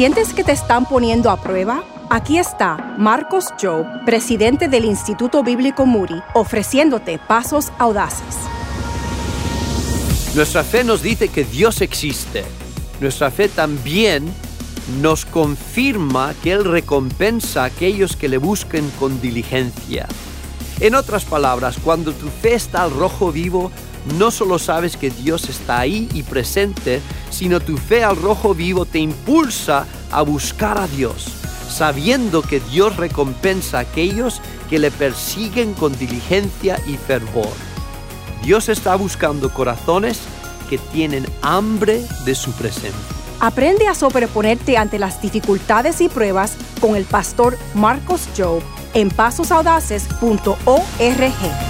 ¿Sientes que te están poniendo a prueba? Aquí está Marcos Job, presidente del Instituto Bíblico Muri, ofreciéndote pasos audaces. Nuestra fe nos dice que Dios existe. Nuestra fe también nos confirma que Él recompensa a aquellos que le busquen con diligencia. En otras palabras, cuando tu fe está al rojo vivo, no solo sabes que Dios está ahí y presente, sino tu fe al rojo vivo te impulsa a buscar a Dios, sabiendo que Dios recompensa a aquellos que le persiguen con diligencia y fervor. Dios está buscando corazones que tienen hambre de su presencia. Aprende a sobreponerte ante las dificultades y pruebas con el pastor Marcos Job en pasosaudaces.org.